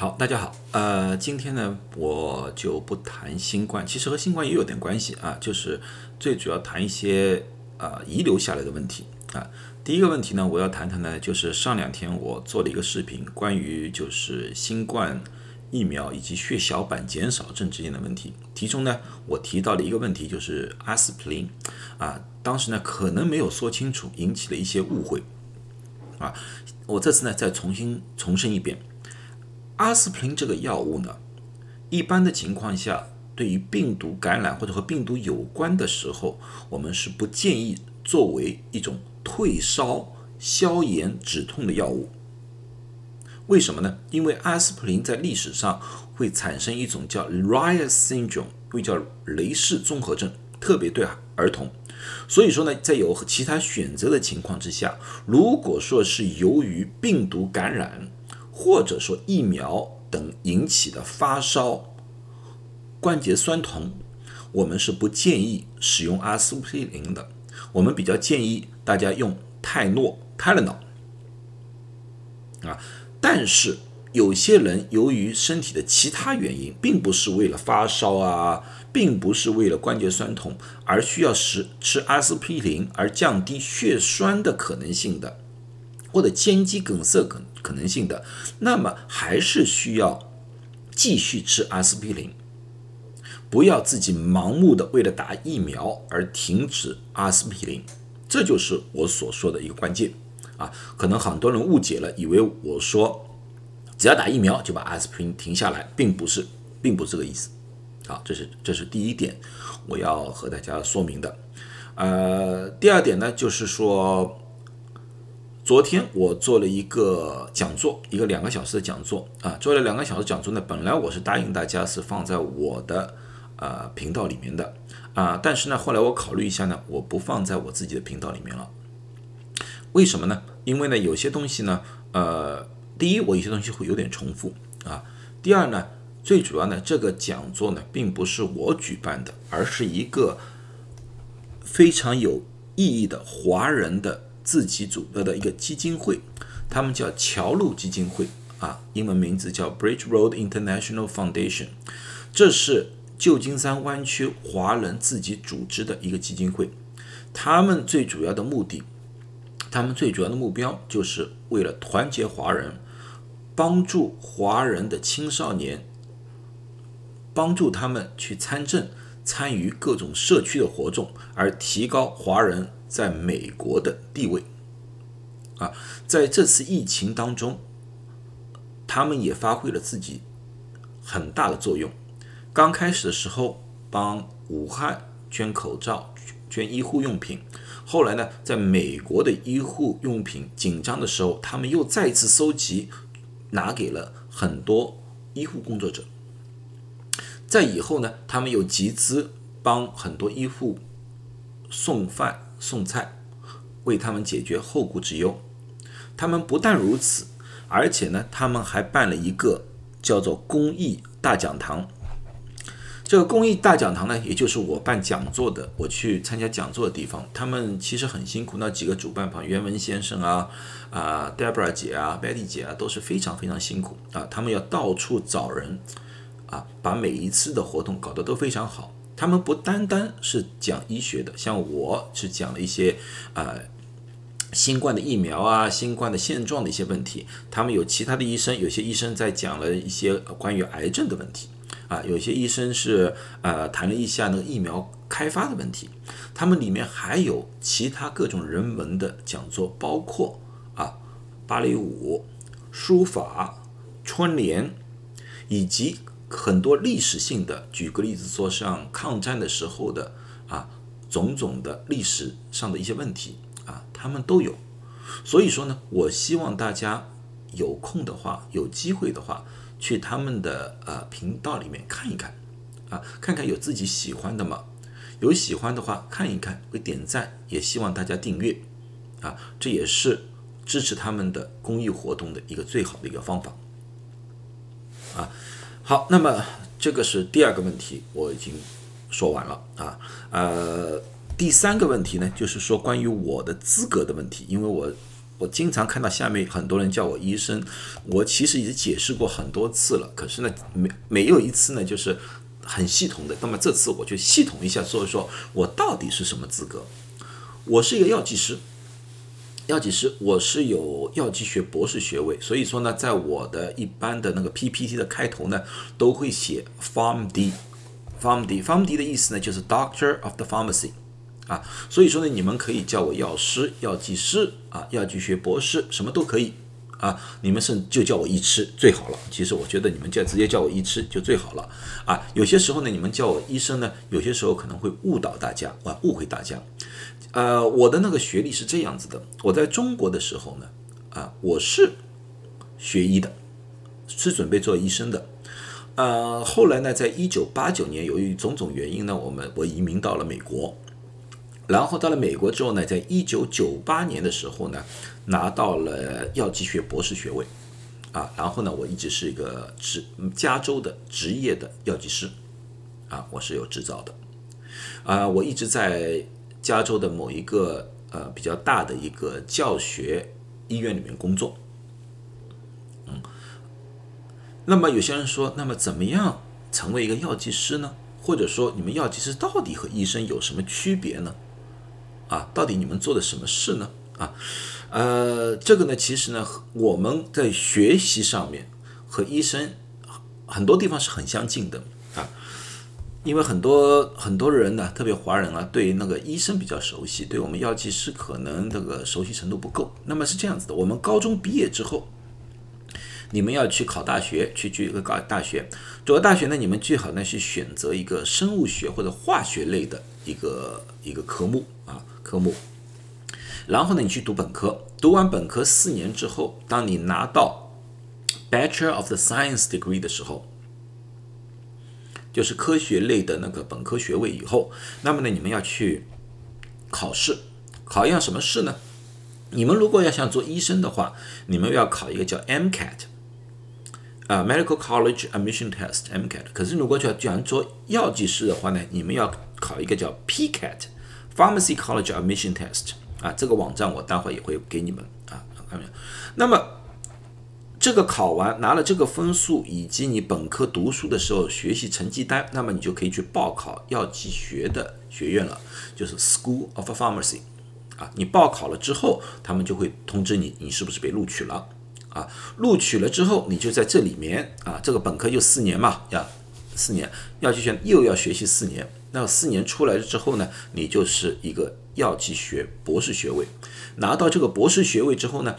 好，大家好，呃，今天呢，我就不谈新冠，其实和新冠也有点关系啊，就是最主要谈一些呃遗留下来的问题啊。第一个问题呢，我要谈谈呢，就是上两天我做了一个视频，关于就是新冠疫苗以及血小板减少症之间的问题，其中呢，我提到了一个问题，就是阿司匹林啊，当时呢可能没有说清楚，引起了一些误会啊，我这次呢再重新重申一遍。阿司匹林这个药物呢，一般的情况下，对于病毒感染或者和病毒有关的时候，我们是不建议作为一种退烧、消炎、止痛的药物。为什么呢？因为阿司匹林在历史上会产生一种叫 Reye syndrome，会叫雷氏综合症，特别对儿童。所以说呢，在有其他选择的情况之下，如果说是由于病毒感染，或者说疫苗等引起的发烧、关节酸痛，我们是不建议使用阿司匹林的。我们比较建议大家用泰诺、泰勒脑啊。但是有些人由于身体的其他原因，并不是为了发烧啊，并不是为了关节酸痛而需要食吃阿司匹林而降低血栓的可能性的。或者肩肌梗塞可可能性的，那么还是需要继续吃阿司匹林，不要自己盲目的为了打疫苗而停止阿司匹林，这就是我所说的一个关键啊。可能很多人误解了，以为我说只要打疫苗就把阿司匹林停下来，并不是，并不是这个意思。好，这是这是第一点我要和大家说明的。呃，第二点呢，就是说。昨天我做了一个讲座，一个两个小时的讲座啊，做了两个小时讲座呢。本来我是答应大家是放在我的呃频道里面的啊，但是呢，后来我考虑一下呢，我不放在我自己的频道里面了。为什么呢？因为呢，有些东西呢，呃，第一，我有些东西会有点重复啊。第二呢，最主要呢，这个讲座呢，并不是我举办的，而是一个非常有意义的华人的。自己组织的一个基金会，他们叫桥路基金会啊，英文名字叫 Bridge Road International Foundation，这是旧金山湾区华人自己组织的一个基金会。他们最主要的目的，他们最主要的目标，就是为了团结华人，帮助华人的青少年，帮助他们去参政，参与各种社区的活动，而提高华人。在美国的地位啊，在这次疫情当中，他们也发挥了自己很大的作用。刚开始的时候，帮武汉捐口罩、捐医护用品；后来呢，在美国的医护用品紧张的时候，他们又再次收集，拿给了很多医护工作者。在以后呢，他们又集资帮很多医护送饭。送菜，为他们解决后顾之忧。他们不但如此，而且呢，他们还办了一个叫做公益大讲堂。这个公益大讲堂呢，也就是我办讲座的，我去参加讲座的地方。他们其实很辛苦，那几个主办方袁文先生啊、啊 Debra 姐啊、Betty 姐啊，都是非常非常辛苦啊。他们要到处找人啊，把每一次的活动搞得都非常好。他们不单单是讲医学的，像我是讲了一些啊新冠的疫苗啊、新冠的现状的一些问题。他们有其他的医生，有些医生在讲了一些关于癌症的问题啊，有些医生是呃谈了一下那个疫苗开发的问题。他们里面还有其他各种人文的讲座，包括啊芭蕾舞、书法、春联以及。很多历史性的，举个例子说，像抗战的时候的啊，种种的历史上的一些问题啊，他们都有。所以说呢，我希望大家有空的话，有机会的话，去他们的呃频道里面看一看啊，看看有自己喜欢的吗？有喜欢的话，看一看，会点赞，也希望大家订阅啊，这也是支持他们的公益活动的一个最好的一个方法啊。好，那么这个是第二个问题，我已经说完了啊。呃，第三个问题呢，就是说关于我的资格的问题，因为我我经常看到下面很多人叫我医生，我其实已经解释过很多次了，可是呢，没没有一次呢就是很系统的。那么这次我就系统一下说一说，我到底是什么资格？我是一个药剂师，药剂师，我是有药剂学博士学位，所以说呢，在我的一般的那个 PPT 的开头呢，都会写 Pharm D，Pharm D，Pharm D 的意思呢就是 Doctor of the Pharmacy。啊，所以说呢，你们可以叫我药师、药剂师啊，药剂学博士，什么都可以啊。你们是就叫我医师最好了。其实我觉得你们就直接叫我医师就最好了啊。有些时候呢，你们叫我医生呢，有些时候可能会误导大家啊，误会大家。呃，我的那个学历是这样子的，我在中国的时候呢，啊，我是学医的，是准备做医生的。呃，后来呢，在一九八九年，由于种种原因呢，我们我移民到了美国。然后到了美国之后呢，在一九九八年的时候呢，拿到了药剂学博士学位，啊，然后呢，我一直是一个职加州的职业的药剂师，啊，我是有执照的，啊，我一直在加州的某一个呃比较大的一个教学医院里面工作，嗯，那么有些人说，那么怎么样成为一个药剂师呢？或者说，你们药剂师到底和医生有什么区别呢？啊，到底你们做的什么事呢？啊，呃，这个呢，其实呢，我们在学习上面和医生很多地方是很相近的啊，因为很多很多人呢，特别华人啊，对那个医生比较熟悉，对我们药剂师可能这个熟悉程度不够。那么是这样子的，我们高中毕业之后，你们要去考大学，去去一个高大学，主要大学呢，你们最好呢去选择一个生物学或者化学类的一个一个科目啊。科目，然后呢，你去读本科，读完本科四年之后，当你拿到 Bachelor of the Science degree 的时候，就是科学类的那个本科学位以后，那么呢，你们要去考试，考一样什么试呢？你们如果要想做医生的话，你们要考一个叫 MCAT，啊，Medical College Admission Test，MCAT。可是如果要想做药剂师的话呢，你们要考一个叫 PCAT。Pharmacy College Admission Test 啊，这个网站我待会也会给你们啊，看到没有？那么这个考完拿了这个分数，以及你本科读书的时候学习成绩单，那么你就可以去报考药剂学的学院了，就是 School of Pharmacy 啊。你报考了之后，他们就会通知你，你是不是被录取了啊？录取了之后，你就在这里面啊，这个本科就四年嘛，呀，四年药剂学又要学习四年。那四年出来了之后呢，你就是一个药剂学博士学位。拿到这个博士学位之后呢，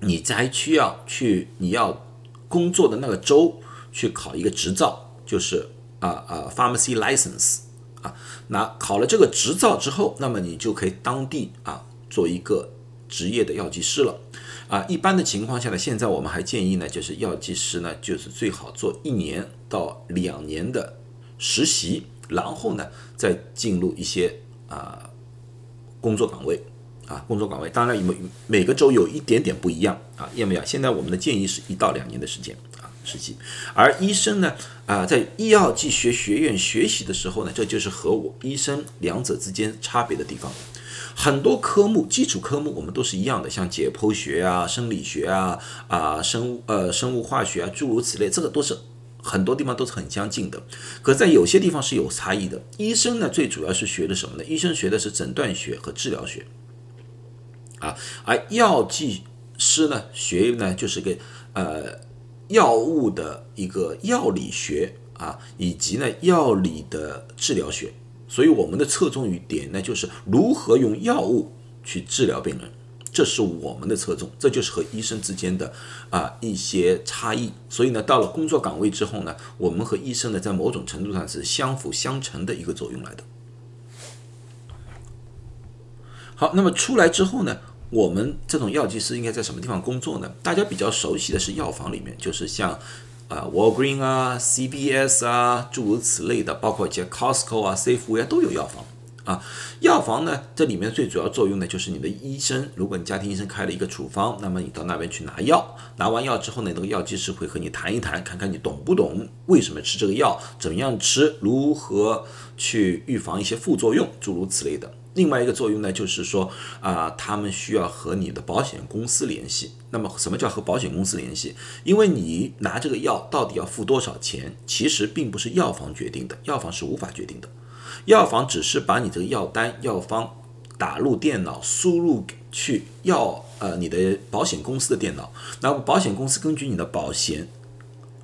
你再需要去你要工作的那个州去考一个执照，就是啊啊 pharmacy license 啊。拿考了这个执照之后，那么你就可以当地啊做一个职业的药剂师了。啊，一般的情况下呢，现在我们还建议呢，就是药剂师呢，就是最好做一年到两年的实习。然后呢，再进入一些啊工作岗位啊工作岗位，当然每每个州有一点点不一样啊，有没有？现在我们的建议是一到两年的时间啊实习，而医生呢啊在医药剂学学院学习的时候呢，这就是和我医生两者之间差别的地方。很多科目基础科目我们都是一样的，像解剖学啊、生理学啊啊生物呃生物化学啊诸如此类，这个都是。很多地方都是很相近的，可在有些地方是有差异的。医生呢，最主要是学的什么呢？医生学的是诊断学和治疗学，啊，而药剂师呢，学呢就是个呃药物的一个药理学啊，以及呢药理的治疗学。所以我们的侧重于点呢，就是如何用药物去治疗病人。这是我们的侧重，这就是和医生之间的啊一些差异。所以呢，到了工作岗位之后呢，我们和医生呢，在某种程度上是相辅相成的一个作用来的。好，那么出来之后呢，我们这种药剂师应该在什么地方工作呢？大家比较熟悉的是药房里面，就是像啊 Walgreen 啊、CBS 啊诸如此类的，包括一些 Costco 啊、Safeway 啊都有药房。啊，药房呢，这里面最主要作用呢，就是你的医生，如果你家庭医生开了一个处方，那么你到那边去拿药，拿完药之后呢，那个药剂师会和你谈一谈，看看你懂不懂，为什么吃这个药，怎么样吃，如何去预防一些副作用，诸如此类的。另外一个作用呢，就是说啊，他们需要和你的保险公司联系。那么，什么叫和保险公司联系？因为你拿这个药到底要付多少钱，其实并不是药房决定的，药房是无法决定的。药房只是把你这个药单、药方打入电脑，输入去药呃你的保险公司的电脑，那保险公司根据你的保险。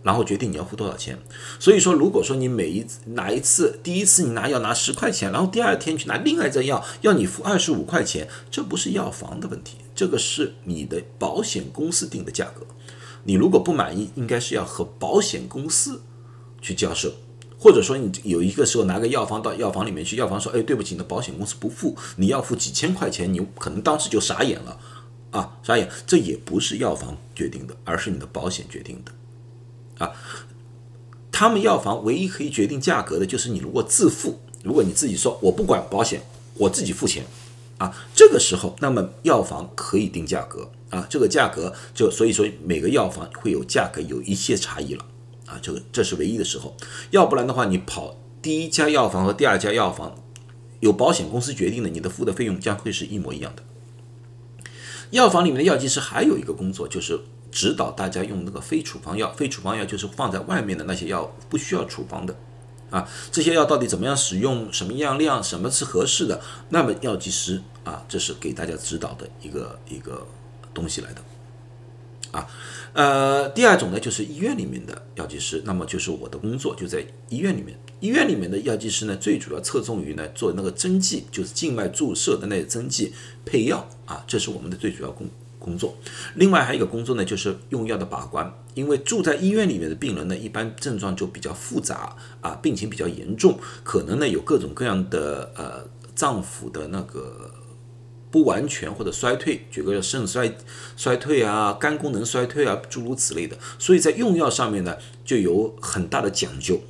然后决定你要付多少钱。所以说，如果说你每一哪一次第一次你拿药拿十块钱，然后第二天去拿另外一张药要你付二十五块钱，这不是药房的问题，这个是你的保险公司定的价格。你如果不满意，应该是要和保险公司去交涉，或者说你有一个时候拿个药方到药房里面去，药房说：“哎，对不起，你的保险公司不付，你要付几千块钱。”你可能当时就傻眼了啊，傻眼。这也不是药房决定的，而是你的保险决定的。啊，他们药房唯一可以决定价格的就是你如果自付，如果你自己说我不管保险，我自己付钱，啊，这个时候那么药房可以定价格啊，这个价格就所以说每个药房会有价格有一些差异了啊，这个这是唯一的时候，要不然的话你跑第一家药房和第二家药房有保险公司决定的，你的付的费用将会是一模一样的。药房里面的药剂师还有一个工作就是。指导大家用那个非处方药，非处方药就是放在外面的那些药，不需要处方的，啊，这些药到底怎么样使用，什么样量，什么是合适的？那么药剂师啊，这是给大家指导的一个一个东西来的，啊，呃，第二种呢就是医院里面的药剂师，那么就是我的工作就在医院里面，医院里面的药剂师呢，最主要侧重于呢做那个针剂，就是静脉注射的那些针剂配药啊，这是我们的最主要工。工作，另外还有一个工作呢，就是用药的把关。因为住在医院里面的病人呢，一般症状就比较复杂啊，病情比较严重，可能呢有各种各样的呃脏腑的那个不完全或者衰退，举个肾衰衰退啊，肝功能衰退啊，诸如此类的。所以在用药上面呢，就有很大的讲究，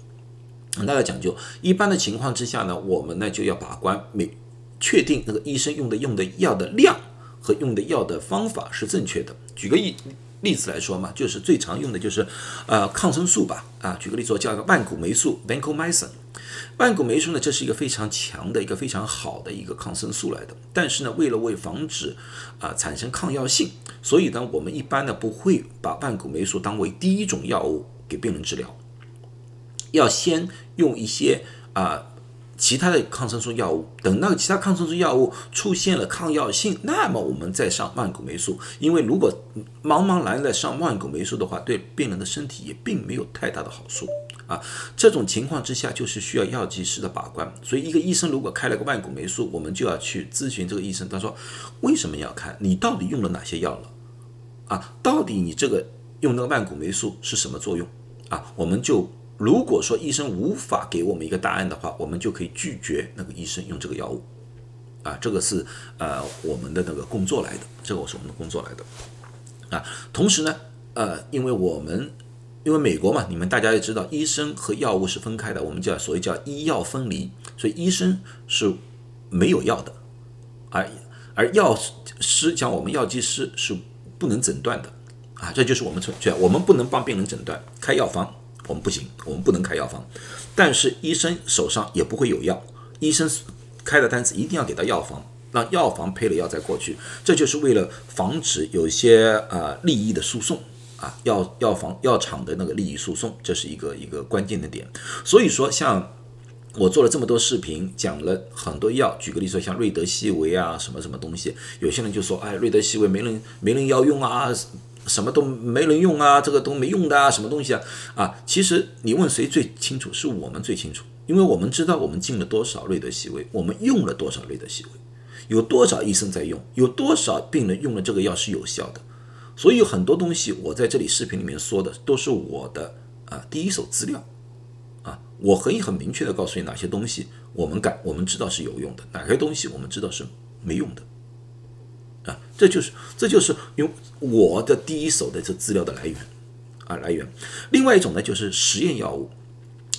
很大的讲究。一般的情况之下呢，我们呢就要把关，每确定那个医生用的用的药的量。和用的药的方法是正确的。举个例例子来说嘛，就是最常用的就是呃抗生素吧啊。举个例子，叫个万古霉素 （vancomycin）。万古霉素呢，这是一个非常强的一个非常好的一个抗生素来的。但是呢，为了为防止啊产生抗药性，所以呢，我们一般呢不会把万古霉素当为第一种药物给病人治疗，要先用一些啊。其他的抗生素药物，等那个其他抗生素药物出现了抗药性，那么我们再上万古霉素。因为如果茫茫然的上万古霉素的话，对病人的身体也并没有太大的好处啊。这种情况之下，就是需要药剂师的把关。所以，一个医生如果开了个万古霉素，我们就要去咨询这个医生，他说为什么要开？你到底用了哪些药了？啊，到底你这个用那个万古霉素是什么作用？啊，我们就。如果说医生无法给我们一个答案的话，我们就可以拒绝那个医生用这个药物，啊，这个是呃我们的那个工作来的，这个是我们的工作来的，啊，同时呢，呃，因为我们因为美国嘛，你们大家也知道，医生和药物是分开的，我们叫所谓叫医药分离，所以医生是没有药的，而而药师讲我们药剂师是不能诊断的，啊，这就是我们存在，我们不能帮病人诊断开药方。我们不行，我们不能开药方，但是医生手上也不会有药，医生开的单子一定要给到药房，让药房配了药再过去，这就是为了防止有一些呃利益的诉讼啊，药药房药厂的那个利益诉讼，这是一个一个关键的点。所以说，像我做了这么多视频，讲了很多药，举个例子说，像瑞德西韦啊，什么什么东西，有些人就说，哎，瑞德西韦没人没人要用啊。什么都没人用啊，这个都没用的啊，什么东西啊？啊，其实你问谁最清楚？是我们最清楚，因为我们知道我们进了多少瑞德西韦，我们用了多少瑞德西韦，有多少医生在用，有多少病人用了这个药是有效的。所以很多东西我在这里视频里面说的都是我的啊第一手资料啊，我可以很明确的告诉你哪些东西我们敢我们知道是有用的，哪些东西我们知道是没用的。啊，这就是这就是用我的第一手的这资料的来源啊来源。另外一种呢，就是实验药物。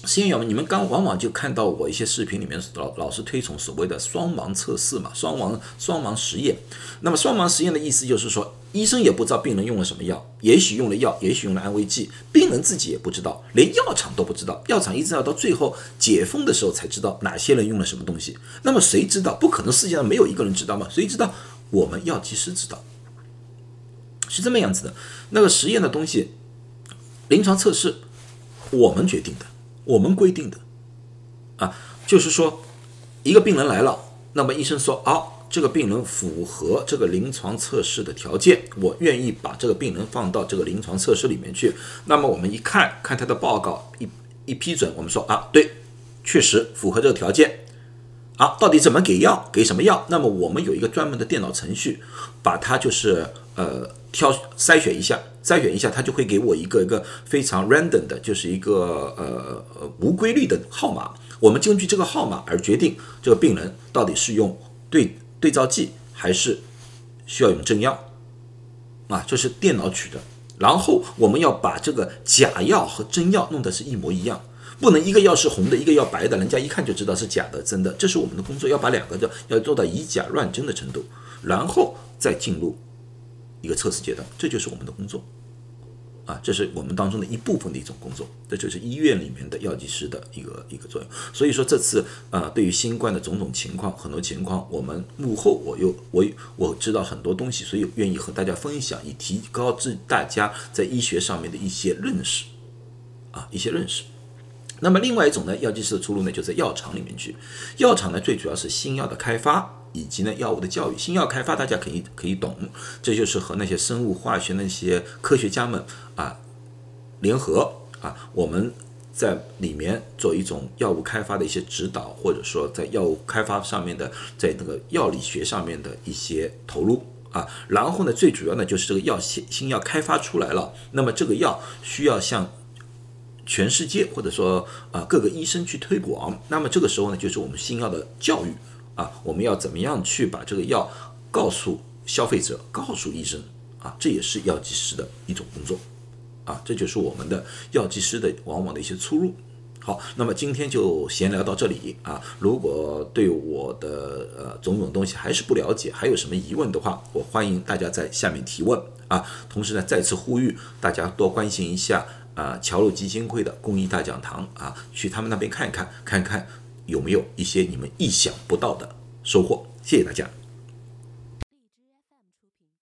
实验药物，你们刚往往就看到我一些视频里面老老是推崇所谓的双盲测试嘛，双盲双盲实验。那么双盲实验的意思就是说，医生也不知道病人用了什么药，也许用了药，也许用了安慰剂，病人自己也不知道，连药厂都不知道，药厂一直要到最后解封的时候才知道哪些人用了什么东西。那么谁知道？不可能世界上没有一个人知道吗？谁知道？我们药剂师知道，是这么样子的。那个实验的东西，临床测试，我们决定的，我们规定的，啊，就是说，一个病人来了，那么医生说，好。这个病人符合这个临床测试的条件，我愿意把这个病人放到这个临床测试里面去。那么我们一看看他的报告，一一批准，我们说啊，对，确实符合这个条件。啊，到底怎么给药，给什么药？那么我们有一个专门的电脑程序，把它就是呃挑筛选一下，筛选一下，它就会给我一个一个非常 random 的，就是一个呃呃无规律的号码。我们根据这个号码而决定这个病人到底是用对。对照剂还是需要用真药啊，这是电脑取的。然后我们要把这个假药和真药弄得是一模一样，不能一个药是红的，一个药白的，人家一看就知道是假的、真的。这是我们的工作，要把两个的要做到以假乱真的程度，然后再进入一个测试阶段，这就是我们的工作。啊，这是我们当中的一部分的一种工作，这就是医院里面的药剂师的一个一个作用。所以说这次啊，对于新冠的种种情况，很多情况我们幕后我又我我知道很多东西，所以愿意和大家分享，以提高至大家在医学上面的一些认识啊，一些认识。那么另外一种呢，药剂师的出路呢，就在药厂里面去。药厂呢，最主要是新药的开发。以及呢，药物的教育、新药开发，大家可以可以懂，这就是和那些生物化学那些科学家们啊联合啊，我们在里面做一种药物开发的一些指导，或者说在药物开发上面的，在那个药理学上面的一些投入啊。然后呢，最主要呢就是这个药新新药开发出来了，那么这个药需要向全世界或者说啊各个医生去推广，那么这个时候呢，就是我们新药的教育。啊，我们要怎么样去把这个药告诉消费者，告诉医生啊？这也是药剂师的一种工作啊，这就是我们的药剂师的往往的一些出入。好，那么今天就闲聊到这里啊。如果对我的呃种种东西还是不了解，还有什么疑问的话，我欢迎大家在下面提问啊。同时呢，再次呼吁大家多关心一下啊桥路基金会的公益大讲堂啊，去他们那边看一看，看看。有没有一些你们意想不到的收获？谢谢大家。